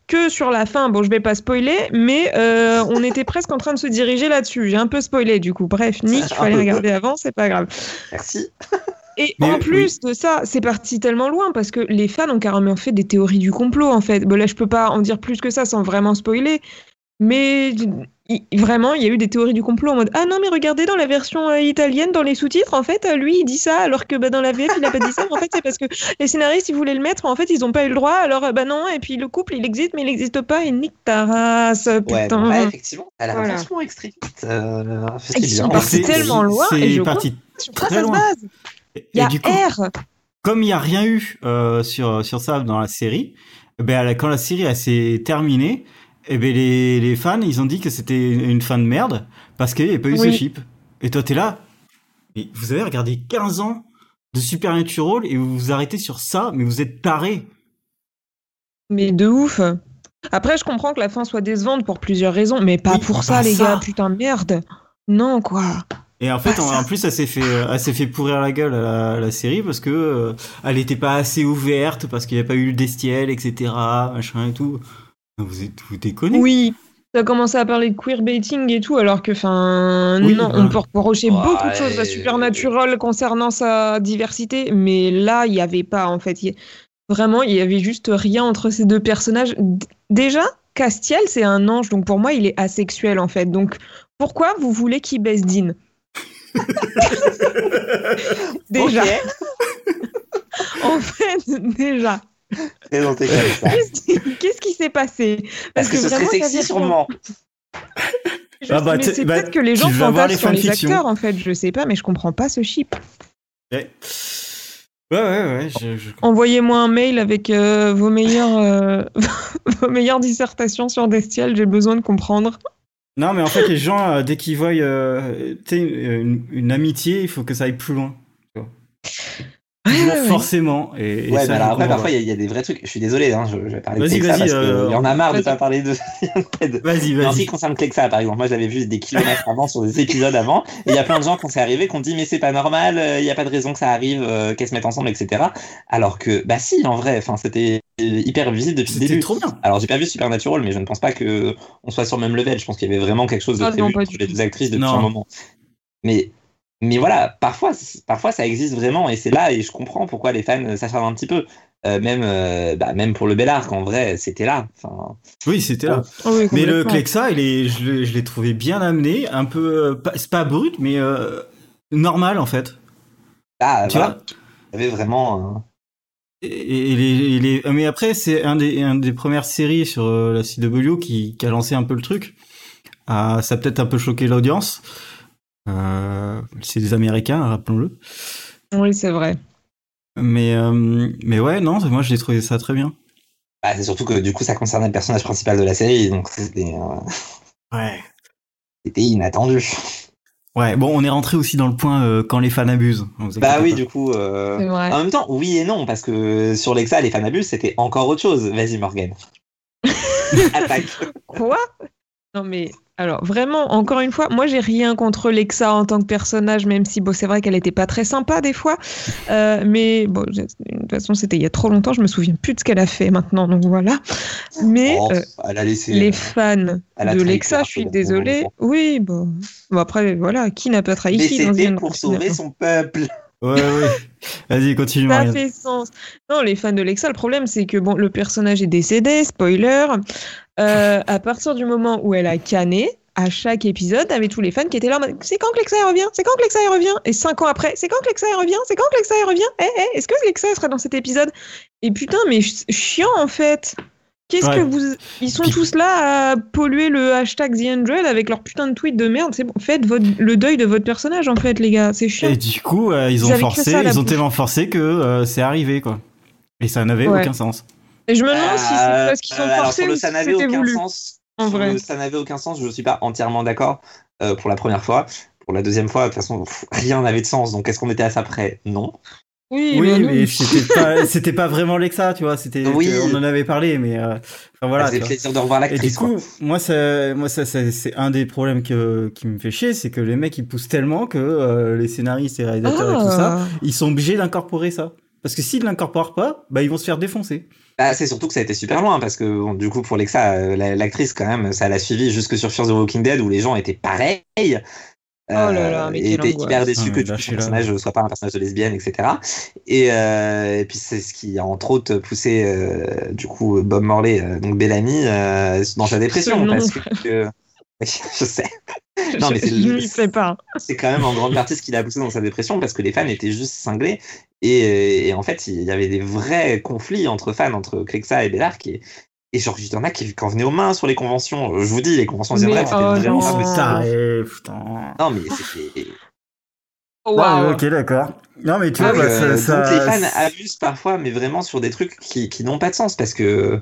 que sur la fin, bon, je vais pas spoiler, mais euh, on était presque en train de se diriger là-dessus. J'ai un peu spoilé du coup. Bref, Nick, il fallait regarder avant, c'est pas grave. Merci. Et Mais en oui. plus de ça, c'est parti tellement loin parce que les fans ont carrément fait des théories du complot en fait. Bon là, je peux pas en dire plus que ça sans vraiment spoiler, mais vraiment, il y a eu des théories du complot en mode ah non mais regardez dans la version euh, italienne dans les sous-titres en fait euh, lui il dit ça alors que bah, dans la VF il a pas dit ça. En fait c'est parce que les scénaristes ils voulaient le mettre, mais en fait ils ont pas eu le droit. Alors euh, bah non et puis le couple il existe mais il existe pas et nique ta race Ouais, putain. bon, là, effectivement, elle a Voilà. vachement extrémiste. Euh, c'est Ils sont partis tellement loin et je parti quoi très ça se loin. base Et Il y a du coup, R. comme il n'y a rien eu euh, sur, sur ça dans la série, eh ben, quand la série s'est terminée, eh ben, les, les fans, ils ont dit que c'était une fin de merde parce qu'il n'y avait pas eu Oui. ce chip. Et toi, t'es là. Mais vous avez regardé 15 ans de Supernatural et vous vous arrêtez sur ça, mais vous êtes taré. Mais de ouf. Après, je comprends que la fin soit décevante pour plusieurs raisons, mais pas Oui, pour bah ça, les ça. gars. Putain, merde. Non, quoi. Et en fait, Bah, en, plus, elle s'est fait, elle s'est fait pourrir la gueule à la, la série parce que euh, elle n'était pas assez ouverte, parce qu'il n'y a pas eu le Destiel, etc., machin et tout. Vous êtes, vous déconnez. Oui. T'as commencé à parler de queerbaiting et tout, alors que, enfin, Oui, non, bah. on peut reprocher Ouais. beaucoup de choses à Supernatural concernant sa diversité, mais là, il n'y avait pas, en fait. Vraiment, il y avait juste rien entre ces deux personnages. D- Déjà, Castiel, c'est un ange, donc pour moi, il est asexuel, en fait. Donc, pourquoi vous voulez qu'il baisse Dean? Déjà. En fait, déjà. Qu'est-ce qui- s'est passé? Parce que ce serait vraiment, ça sexy sûrement. Je Ah sais, bah, mais c'est bah, peut-être que les gens fantasment les sur les fanfictions. acteurs, en fait. Je sais pas, mais je comprends pas ce chip. Ouais, ouais, ouais. ouais, je- je- Envoyez-moi un mail avec euh, vos, meilleures, euh, vos meilleures dissertations sur Destiel. J'ai besoin de comprendre. Non, mais en fait, les gens, euh, dès qu'ils voient euh, une, une amitié, il faut que ça aille plus loin. Toujours ouais, ouais. forcément. Et, et Ouais, ça, mais alors je après, parfois, il y, a- il y a des vrais trucs. Je suis désolé, hein, je, je vais parler de Vas-y, Clexa vas-y, parce euh, qu'il y en a marre de vas-y. pas parler de. Vas-y, Non, en ce qui vas-y. concerne Clexa, par exemple, moi je l'avais vu des kilomètres avant sur des épisodes avant, et il y a plein de gens quand c'est arrivé qui ont dit mais c'est pas normal, euh, il n'y a pas de raison que ça arrive, euh, qu'elles se mettent ensemble, etc. Alors que bah si, en vrai, enfin c'était hyper visible depuis le C'était début. trop bien. Alors j'ai pas vu Supernatural, mais je ne pense pas que on soit sur le même level. Je pense qu'il y avait vraiment quelque chose de Ah prévu entre les deux actrices depuis Non. un moment. Mais Mais voilà, parfois, parfois ça existe vraiment et c'est là et je comprends pourquoi les fans s'acharnent un petit peu. Euh, même, euh, bah, même pour le bel arc, en vrai, c'était là. Enfin, oui, c'était là. Oh oui, mais le. Clexa, il est, je l'ai- je l'ai trouvé bien amené, un peu, euh, pas- c'est pas brut, mais euh, normal en fait. là, Tu voilà, vois il y avait vraiment. Et, et les, et les- mais après, c'est un des, un des premières séries sur euh, la CW qui, qui a lancé un peu le truc. Ah, ça a peut-être un peu choqué l'audience. Euh, c'est des Américains, rappelons-le. Oui, c'est vrai. Mais, euh, mais ouais, non, moi j'ai trouvé ça très bien. Bah, c'est surtout que du coup, ça concernait le personnage principal de la série, donc c'était euh, Ouais. c'était inattendu. Ouais, bon, on est rentré aussi dans le point euh, quand les fans abusent. Bah oui, pas. du coup. euh. En même temps, oui et non, parce que sur Lexa, les fanabus, c'était encore autre chose. Vas-y, Morgan. Attaque. Quoi? Non mais alors vraiment encore une fois, moi j'ai rien contre Lexa en tant que personnage, même si bon c'est vrai qu'elle était pas très sympa des fois, Euh, mais bon de toute façon c'était il y a trop longtemps, je me souviens plus de ce qu'elle a fait maintenant, donc voilà. Mais Oh, euh, elle a laissé. les fans a de Lexa, je suis désolée. Oui bon, bon après voilà, qui n'a pas trahi Mais c'était pour sauver son peuple. Ouais, ouais. Vas-y, continue, Ça Marianne. fait sens. Non, les fans de Lexa, le problème, c'est que bon, le personnage est décédé, spoiler. Euh, à partir du moment où elle a canné, à chaque épisode, t'avais tous les fans qui étaient là en mode C'est quand que Lexa elle revient? C'est quand que Lexa elle revient? Et cinq ans après, c'est quand que Lexa elle revient? C'est quand que Lexa elle revient? Eh, eh, est-ce que Lexa elle sera dans cet épisode? Et putain, mais ch- chiant en fait Qu'est-ce Ouais. que vous. Ils sont Puis- tous là à polluer le hashtag TheAndroid avec leur putain de tweet de merde? C'est bon, faites votre... le deuil de votre personnage en fait, les gars. C'est chiant. Et du coup, euh, ils Ils ont forcé, ils ont tellement forcé que euh, c'est arrivé, quoi. Et ça n'avait Ouais. aucun sens. Et je me demande si c'est Euh, parce qu'ils sont forcés sur le ou si ça n'avait c'était aucun voulu. sens. En vrai. le ça n'avait aucun sens, je ne suis pas entièrement d'accord euh, pour la première fois. Pour la deuxième fois, de toute façon, pff, rien n'avait de sens. Donc, est-ce qu'on était à ça près? Non. Oui, Oui, mais c'était pas, c'était pas vraiment Lexa, tu vois. C'était, Oui. on en avait parlé, mais euh, enfin voilà. vois. plaisir de revoir Et du l'actrice. quoi. coup, moi, ça, moi, ça, ça- c'est un des problèmes que, qui me fait chier, c'est que les mecs ils poussent tellement que euh, les scénaristes et réalisateurs et tout ça, Ah. ils sont obligés d'incorporer ça. Parce que s'ils l'incorporent pas, bah ils vont se faire défoncer. Bah, c'est surtout que ça a été super loin parce que bon, du coup pour Lexa, euh, la- l'actrice quand même, ça l'a suivi jusque sur Fear the Walking Dead où les gens étaient pareils. Oh là là, mais et hyper déçus Ah, que coup, son lâchez-la. personnage ne soit pas un personnage de lesbienne, etc. Et, euh, et puis c'est ce qui a entre autres poussé euh, du coup Bob Morley, euh, donc Bellamy, euh, dans sa dépression parce que, je sais. Non, mais c'est je n'y sais pas. c'est quand même en grande partie ce qui l'a poussé dans sa dépression parce que les fans étaient juste cinglés et, et en fait il y avait des vrais conflits entre fans entre Clexa et Bellark et, et genre il y en a qui, en venaient aux mains sur les conventions je vous dis les conventions Xenoblade, c'était oh vraiment non. mais ça, eh, putain. non mais c'était Oh, Ouais, waouh. ok, d'accord. Non, mais tu Donc, vois, bah, euh, ça, donc ça- les fans abusent parfois mais vraiment sur des trucs qui, qui n'ont pas de sens parce que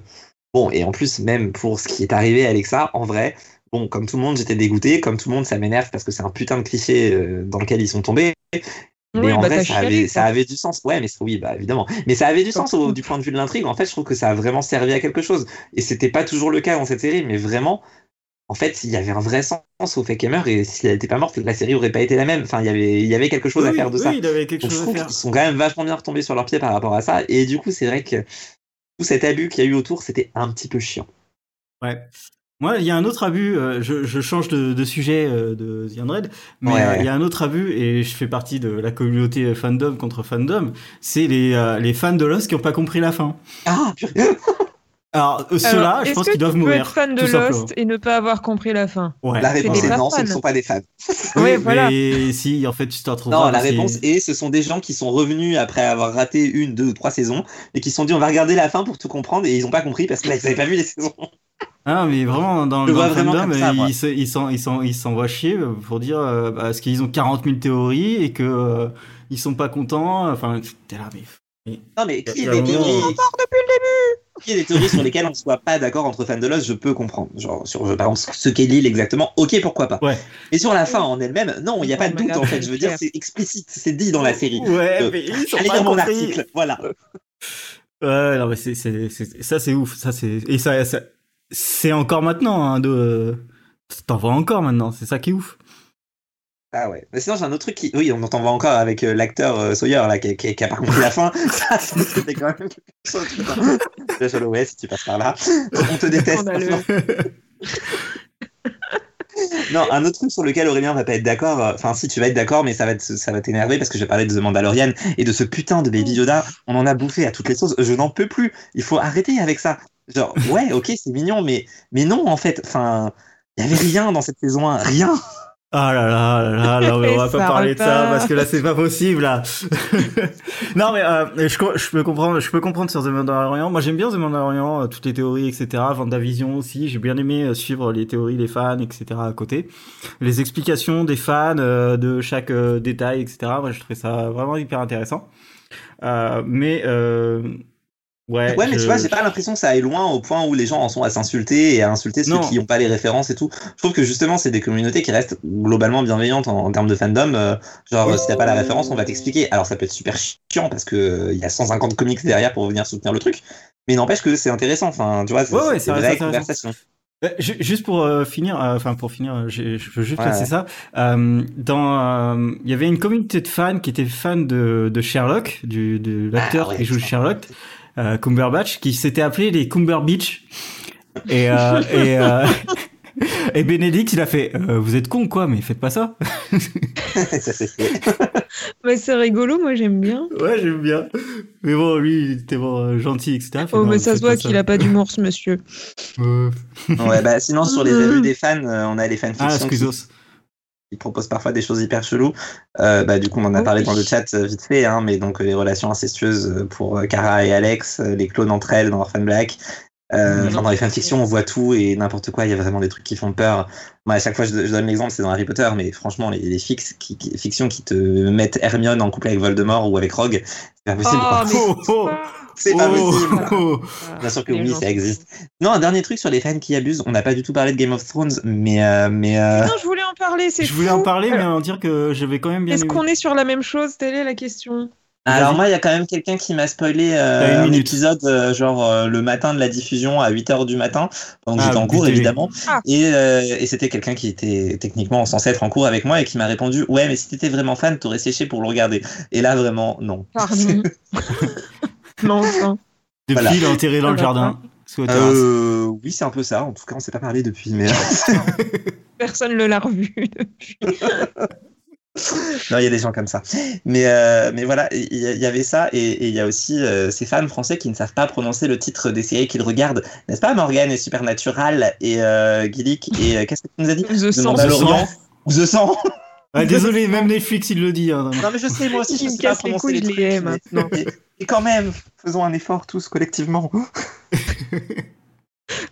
bon et en plus même pour ce qui est arrivé à Alexa en vrai bon comme tout le monde j'étais dégoûté comme tout le monde ça m'énerve parce que c'est un putain de cliché euh, dans lequel ils sont tombés Mais Oui, en bah, vrai, ça chialé, avait, quoi. ça avait du sens. Ouais, mais oui, bah évidemment. Mais ça avait du sens au- du point de vue de l'intrigue. En fait, je trouve que ça a vraiment servi à quelque chose. Et c'était pas toujours le cas dans cette série, mais vraiment, en fait, il y avait un vrai sens au fait qu'elle meure. Et si elle était pas morte, la série aurait pas été la même. Enfin, il y avait, il y avait quelque chose à faire de oui, ça. il avait quelque Donc je chose trouve qu'ils sont quand même vachement bien retombés sur leurs pieds par rapport à ça. Et du coup, c'est vrai que tout cet abus qu'il y a eu autour, c'était un petit peu chiant. Ouais. Moi, il y a un autre abus, euh, je, je change de, de sujet euh, de The mais Ouais, euh, ouais. il y a un autre abus, et je fais partie de la communauté euh, fandom contre fandom, c'est les, euh, les fans de Lost qui n'ont pas compris la fin. Ah, purée. Alors, eux, Alors, ceux-là, je est-ce pense que qu'ils doivent tu peux mourir. être fan de simplement. Lost et ne pas avoir compris la fin? Ouais. La réponse est non, ce ne sont pas des fans. Oui, Ouais, voilà. Mais si, en fait, tu te retrouves. Non, la réponse est ce sont des gens qui sont revenus après avoir raté une, deux ou trois saisons et qui se sont dit on va regarder la fin pour tout comprendre et ils n'ont pas compris parce qu'ils n'avaient pas vu les saisons. Ah, mais vraiment, dans, le fandom, comme ça, ils, se- ils s'en- ils s'en- ils s'envoient chier pour dire euh, bah, parce qu'ils ont 40 000 théories et que euh, ils sont pas contents. Enfin, t'es là, mais. Non mais qui Il y a a des un moment- théories depuis le qui a des théories sur lesquelles on ne soit pas d'accord entre fans de Lost, je peux comprendre. Genre sur par exemple ce qu'est l'île exactement, ok pourquoi pas. Ouais. Mais sur la fin en elle-même, non, il n'y a pas de doute en fait. Je veux dire, c'est explicite, c'est dit dans la série. Ouais, Euh, mais ils sont Allez pas lire mon compris. article, voilà. Ouais, non, mais c'est, ça, c'est ouf. Ça, c'est, et ça, ça- c'est encore maintenant, hein, de, t'en vois encore maintenant. C'est ça qui est ouf. Ah ouais. Mais sinon j'ai un autre truc qui, oui, on entend encore avec euh, l'acteur euh, Sawyer là qui, qui, qui a pas compris la fin. Ça c'était quand même quelque chose. Putain. Holloway, si tu passes par là, on te déteste. Scandaleux. non, un autre truc sur lequel Aurélien va pas être d'accord. euh, Enfin, si tu vas être d'accord, mais ça va, te- ça va t'énerver parce que je vais parler de The Mandalorian et de ce putain de Baby Yoda. On en a bouffé à toutes les sauces. Je n'en peux plus. Il faut arrêter avec ça. Genre, ouais, ok, c'est mignon, mais, mais non, en fait. Enfin, il y avait rien dans cette saison 1. Rien. Ah là là là là, on va pas parler de ça parce que là c'est pas possible là. non mais euh, je, je peux comprendre, je peux comprendre sur The Mandalorian. Moi j'aime bien The Mandalorian, euh, toutes les théories etc. Vendavision aussi, j'ai bien aimé euh, suivre les théories des fans etc. à côté, les explications des fans euh, de chaque euh, détail etc. Moi je trouvais ça vraiment hyper intéressant. Euh, mais euh, ouais. Ouais, mais je- tu vois, j'ai pas l'impression que ça aille loin au point où les gens en sont à s'insulter et à insulter ceux Non. qui n'ont pas les références et tout. Je trouve que justement, c'est des communautés qui restent globalement bienveillantes en, en termes de fandom. Euh, genre, si t'as pas la référence, on va t'expliquer. Alors, ça peut être super chiant parce que euh, il y a 150 comics derrière pour venir soutenir le truc. Mais n'empêche que c'est intéressant. Enfin, tu vois, c'est Ouais, vraie conversation. Euh, ju- Juste pour euh, finir, euh, enfin pour finir, euh, je veux juste placer ça. Euh, dans, euh, il y avait une communauté de fans qui étaient fans de, de Sherlock, du, de l'acteur Ah ouais, qui joue. Sherlock, euh, Cumberbatch, qui s'était appelé les Cumberbeach. Et euh, et euh, et Bénédicte, il a fait, euh, vous êtes con quoi, mais faites pas ça. Mais c'est rigolo, moi j'aime bien. Ouais, j'aime bien. Mais bon, lui, il était bon, euh, gentil, etc. Oh, non, mais ça se voit qu'il a pas d'humour, ce monsieur. Ouais, bah, sinon, sur les abus des fans, on a les Ah, fanfictions qui, excuse qui proposent parfois des choses hyper cheloues. Euh, bah, du coup, on en a Oh parlé oui. dans le chat euh, vite fait, hein, mais donc euh, les relations incestueuses pour Kara et Alex, les clones entre elles dans Orphan Black. Euh, enfin, dans les fanfictions, on voit tout et n'importe quoi. Il y a vraiment des trucs qui font peur. Moi, à chaque fois, je, je donne l'exemple, c'est dans Harry Potter, mais franchement, les, les fix, qui, qui- fictions qui te mettent Hermione en couple avec Voldemort ou avec Rogue, c'est pas possible. Oh, mais Oh, oh. C'est pas Oh, possible. oh. Bien sûr que Les oui, ça existe. Non, un dernier truc sur les fans qui abusent. On n'a pas du tout parlé de Game of Thrones, mais euh, mais euh, Non, je voulais en parler, c'est Je voulais en parler, mais Alors, en dire que j'avais quand même bien Est-ce qu'on est sur la même chose? Telle est la question. Alors moi, il y a quand même quelqu'un qui m'a spoilé euh, un épisode euh, genre euh, le matin de la diffusion à 8h du matin, pendant que Ah, j'étais en cours évidemment. Ah. Et, euh, et c'était quelqu'un qui était techniquement censé être en cours avec moi et qui m'a répondu ouais mais si t'étais vraiment fan t'aurais séché pour le regarder. Et là vraiment non. Pardon. non, enfin. Depuis, Voilà. il est enterré dans le va jardin. Sous la terrasse. Euh, oui c'est un peu ça. En tout cas on s'est pas parlé depuis. Mais euh, Personne ne l'a revu. non il y a des gens comme ça. Mais euh, mais voilà il y, avait ça et il y a aussi euh, ces fans français qui ne savent pas prononcer le titre des séries qu'ils regardent. N'est-ce pas Morgan et Supernatural et euh, Gillick et euh, qu'est-ce que tu nous as dit? The The. Mandalorian The Sang Ah, désolé, même Netflix, il le dit. hein. Non mais je sais, moi aussi je me sais pas casse les couilles, les je trucs. les mais- maintenant. Et, quand même, faisons un effort tous collectivement.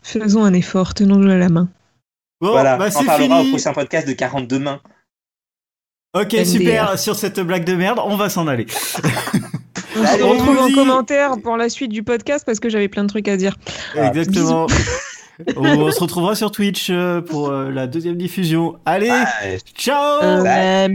Faisons un effort, tenons-le à la main. Bon, voilà, bah, on c'est parlera au fini. prochain podcast de 42 mains. Ok, MDR. super. Sur cette blague de merde, on va s'en aller. On se retrouve en commentaire pour la suite du podcast parce que j'avais plein de trucs à dire. Ah, Exactement. On se retrouvera sur Twitch euh, pour euh, la deuxième diffusion. Allez, ciao Euh,